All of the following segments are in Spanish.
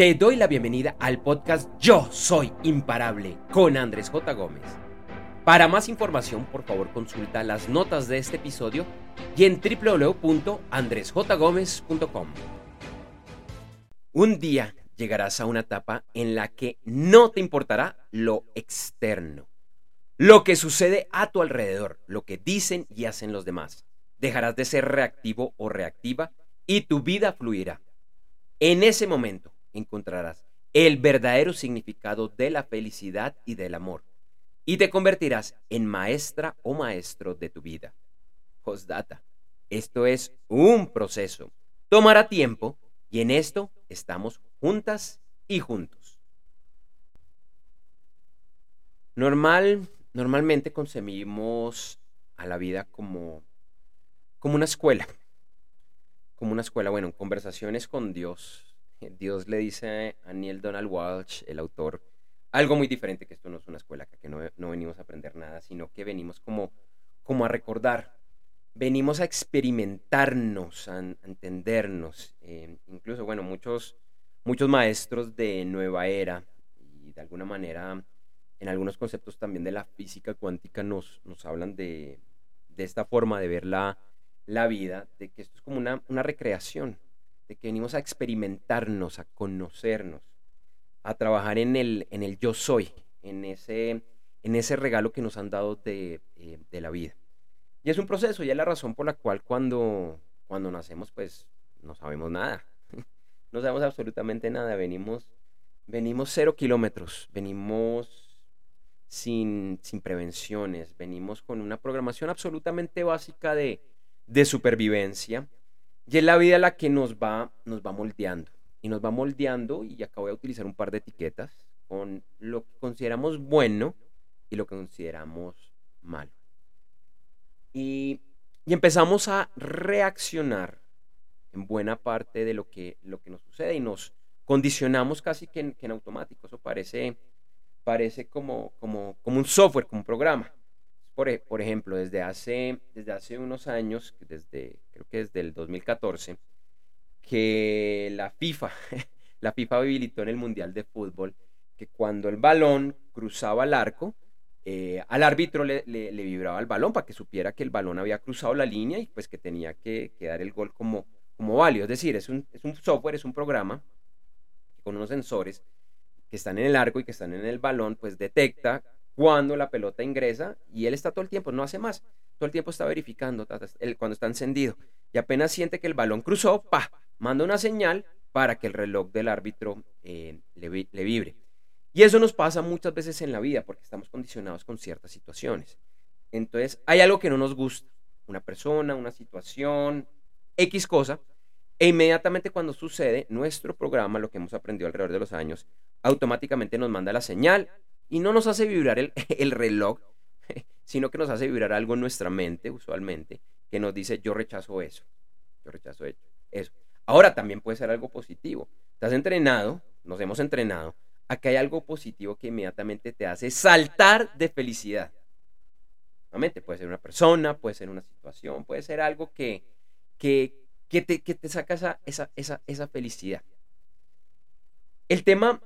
Te doy la bienvenida al podcast Yo Soy Imparable con Andrés J. Gómez. Para más información, por favor, consulta las notas de este episodio y en www.andresjgomez.com. Un día llegarás a una etapa en la que no te importará lo externo, lo que sucede a tu alrededor, lo que dicen y hacen los demás. Dejarás de ser reactivo o reactiva y tu vida fluirá. En ese momento, encontrarás el verdadero significado de la felicidad y del amor, y te convertirás en maestra o maestro de tu vida. Postdata. Esto es un proceso. Tomará tiempo y en esto estamos juntas y juntos. Normal, normalmente concebimos a la vida como, como una escuela. Como una escuela, bueno, conversaciones con Dios, Dios le dice a Neil Donald Walsh, el autor, algo muy diferente, que esto no es una escuela, que no, no venimos a aprender nada, sino que venimos como, como a recordar, venimos a experimentarnos, a, entendernos. Eh, incluso, bueno, muchos, muchos maestros de nueva era y de alguna manera en algunos conceptos también de la física cuántica nos, nos hablan de, de esta forma de ver la, la, vida, de que esto es como una, una recreación, de que venimos a experimentarnos, a conocernos, a trabajar en el, en el yo soy, en ese, en ese regalo que nos han dado de, eh, de la vida. Y es un proceso, y es la razón por la cual cuando, cuando nacemos, pues no sabemos nada. no sabemos absolutamente nada. Venimos, venimos cero kilómetros, venimos sin, sin prevenciones, venimos con una programación absolutamente básica de, de supervivencia y es la vida la que nos va, nos va moldeando. Y nos va moldeando, y acá voy a utilizar un par de etiquetas, con lo que consideramos bueno y lo que consideramos malo. Y, empezamos a reaccionar en buena parte de lo que, lo que nos sucede y nos condicionamos casi que en, que en automático. Eso parece, parece como, como, como un software, como un programa. E, por, ejemplo, desde hace, desde hace unos años, desde, creo que desde el 2014, que la FIFA, la FIFA habilitó en el Mundial de Fútbol que cuando el balón cruzaba el arco, eh, al árbitro le, vibraba el balón para que supiera que el balón había cruzado la línea y pues que tenía que, dar el gol como, como válido. Es decir, es un, es un software, es un programa con unos sensores que están en el arco y que están en el balón, pues detecta cuando la pelota ingresa y él está todo el tiempo, no hace más, todo el tiempo está verificando cuando está encendido y apenas siente que el balón cruzó, pa, manda una señal para que el reloj del árbitro eh, le, vibre. Y eso nos pasa muchas veces en la vida porque estamos condicionados con ciertas situaciones. Entonces, hay algo que no nos gusta, una persona, una situación, X cosa, e inmediatamente cuando sucede, nuestro programa, lo que hemos aprendido alrededor de los años, automáticamente nos manda la señal y no nos hace vibrar el, reloj, sino que nos hace vibrar algo en nuestra mente, usualmente, que nos dice yo rechazo eso, yo rechazo eso. Ahora también puede ser algo positivo. Estás entrenado, nos hemos entrenado, a que hay algo positivo que inmediatamente te hace saltar de felicidad. Nuevamente, puede ser una persona, puede ser una situación, puede ser algo que, que, te, que te saca esa, esa, esa, esa felicidad. El tema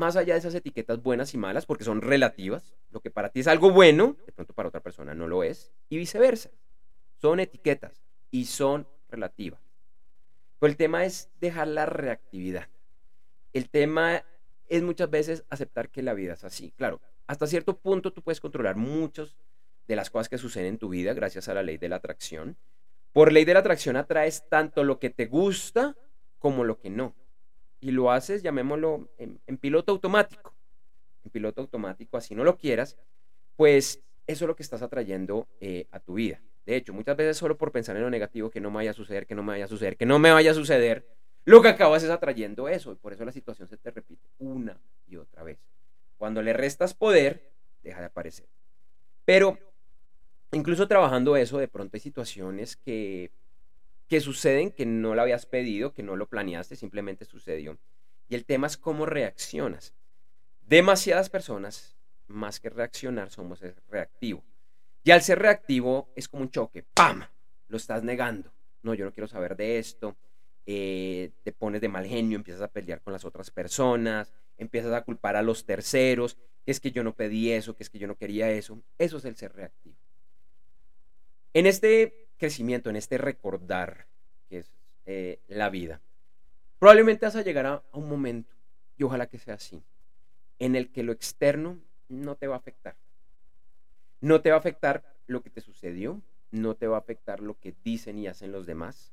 más allá de esas etiquetas buenas y malas, porque son relativas. Lo que para ti es algo bueno, de pronto para otra persona no lo es, y viceversa. Son etiquetas y son relativas. Pero el tema es dejar la reactividad. El tema es muchas veces aceptar que la vida es así. Claro, hasta cierto punto tú puedes controlar muchas de las cosas que suceden en tu vida gracias a la ley de la atracción. Por ley de la atracción atraes tanto lo que te gusta como lo que no y lo haces, llamémoslo, en, piloto automático, en piloto automático, así no lo quieras, pues eso es lo que estás atrayendo eh, a tu vida. De hecho, muchas veces solo por pensar en lo negativo, que no me vaya a suceder, que no me vaya a suceder, que no me vaya a suceder, lo que acabas es atrayendo eso y por eso la situación se te repite una y otra vez. Cuando le restas poder, deja de aparecer. Pero incluso trabajando eso, de pronto hay situaciones que que suceden que no lo habías pedido, que no lo planeaste, simplemente sucedió. Y el tema es cómo reaccionas. Demasiadas personas, más que reaccionar, somos reactivo. Y al ser reactivo es como un choque, ¡pam! Lo estás negando. No, yo no quiero saber de esto. eh, te pones de mal genio, empiezas a pelear con las otras personas, empiezas a culpar a los terceros, que es que yo no pedí eso, que es que yo no quería eso. Eso es el ser reactivo. En este crecimiento, en este recordar, que es eh, la vida, probablemente vas a llegar a, a un momento, y ojalá que sea así, en el que lo externo no te va a afectar. No te va a afectar lo que te sucedió, no te va a afectar lo que dicen y hacen los demás.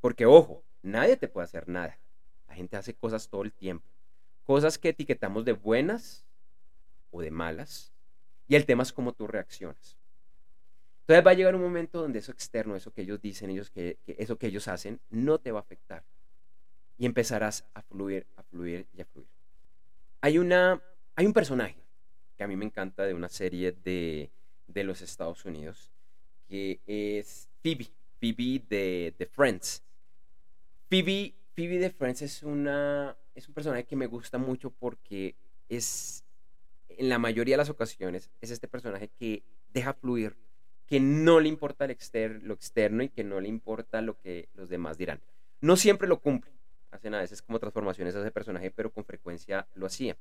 Porque, ojo, nadie te puede hacer nada. La gente hace cosas todo el tiempo. Cosas que etiquetamos de buenas o de malas. Y el tema es cómo tú reaccionas. Entonces va a llegar un momento donde eso externo, eso que ellos dicen, ellos que, eso que ellos hacen, no te va a afectar. Y empezarás a fluir, a fluir y a fluir. Hay, una, hay un personaje que a mí me encanta de una serie de, de los Estados Unidos, que es Phoebe, Phoebe de, de Friends. Phoebe, Phoebe de Friends es, una, es un personaje que me gusta mucho porque es, en la mayoría de las ocasiones, es este personaje que deja fluir, que no le importa el lo externo y que no le importa lo que los demás dirán. No siempre lo cumple, hacen a veces como transformaciones a ese personaje, pero con frecuencia lo hacía.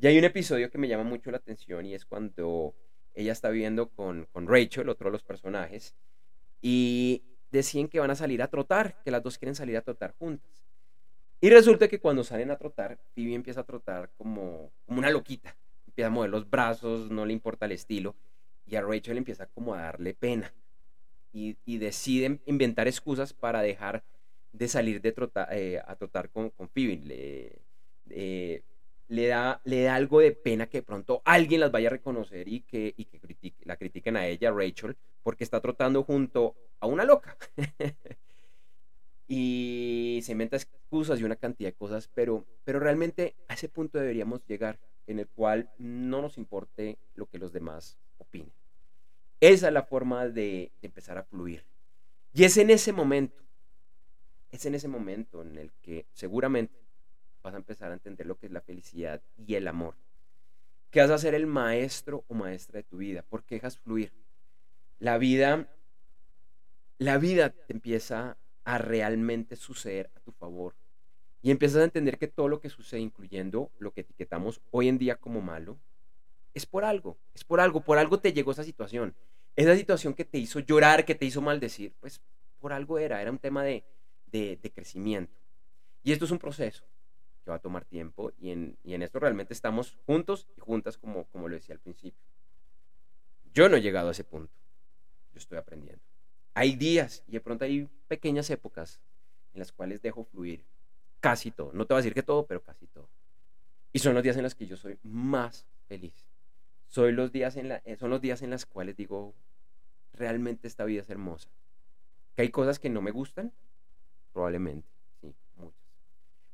Y hay un episodio que me llama mucho la atención y es cuando ella está viviendo con, con Rachel, otro de los personajes, y deciden que van a salir a trotar, que las dos quieren salir a trotar juntas. Y resulta que cuando salen a trotar, Phoebe empieza a trotar como, como una loquita. Empieza a mover los brazos, no le importa el estilo. Y a Rachel empieza como a darle pena. Y, y deciden inventar excusas para dejar de salir de trotar, eh, a trotar con, con Phoebe. Le, eh, le, da, le da algo de pena que de pronto alguien las vaya a reconocer y que la critiquen a ella, Rachel, porque está trotando junto a una loca. y se inventa excusas y una cantidad de cosas, pero, pero realmente a ese punto deberíamos llegar en el cual no nos importe lo que los demás opinen. Esa es la forma de, empezar a fluir. Y es en ese momento, es en ese momento en el que seguramente vas a empezar a entender lo que es la felicidad y el amor. Que vas a ser el maestro o maestra de tu vida, porque dejas fluir. La vida la vida te empieza a realmente suceder a tu favor. Y empiezas a entender que todo lo que sucede, incluyendo lo que etiquetamos hoy en día como malo, es por algo, es por algo, por algo te llegó esa situación. Esa situación que te hizo llorar, que te hizo maldecir, pues por algo era, era un tema de, de, crecimiento. Y esto es un proceso que va a tomar tiempo y en, y en esto realmente estamos juntos y juntas como, como lo decía al principio. Yo no he llegado a ese punto, yo estoy aprendiendo. Hay días y de pronto hay pequeñas épocas en las cuales dejo fluir casi todo. No te voy a decir que todo, pero casi todo. Y son los días en los que yo soy más feliz. Eh, son los días en los cuales digo, realmente esta vida es hermosa. Que hay cosas que no me gustan, probablemente, sí, muchas.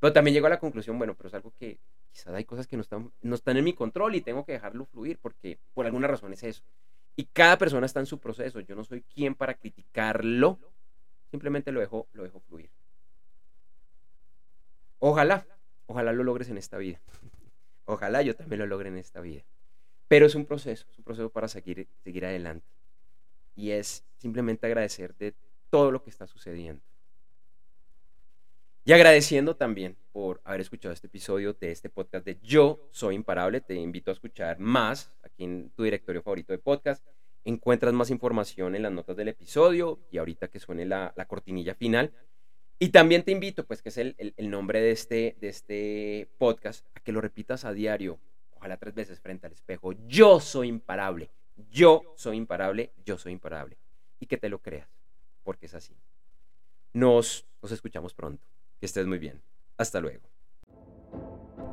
Pero también llego a la conclusión, bueno, pero es algo que quizás hay cosas que no están, no están en mi control y tengo que dejarlo fluir porque por alguna razón es eso. Y cada persona está en su proceso. Yo no soy quien para criticarlo. Simplemente lo dejo, lo dejo fluir. Ojalá, ojalá lo logres en esta vida. Ojalá yo también lo logre en esta vida. Pero es un proceso, es un proceso para seguir, seguir adelante. Y es simplemente agradecer de todo lo que está sucediendo. Y agradeciendo también por haber escuchado este episodio de este podcast de Yo Soy Imparable. Te invito a escuchar más en tu directorio favorito de podcast. Encuentras más información en las notas del episodio y ahorita que suene la, cortinilla final. Y también te invito, pues que es el, el, nombre de este, de este podcast, a que lo repitas a diario, ojalá tres veces frente al espejo. Yo soy imparable, yo soy imparable, yo soy imparable. Y que te lo creas, porque es así. Nos, nos escuchamos pronto. Que estés muy bien. Hasta luego.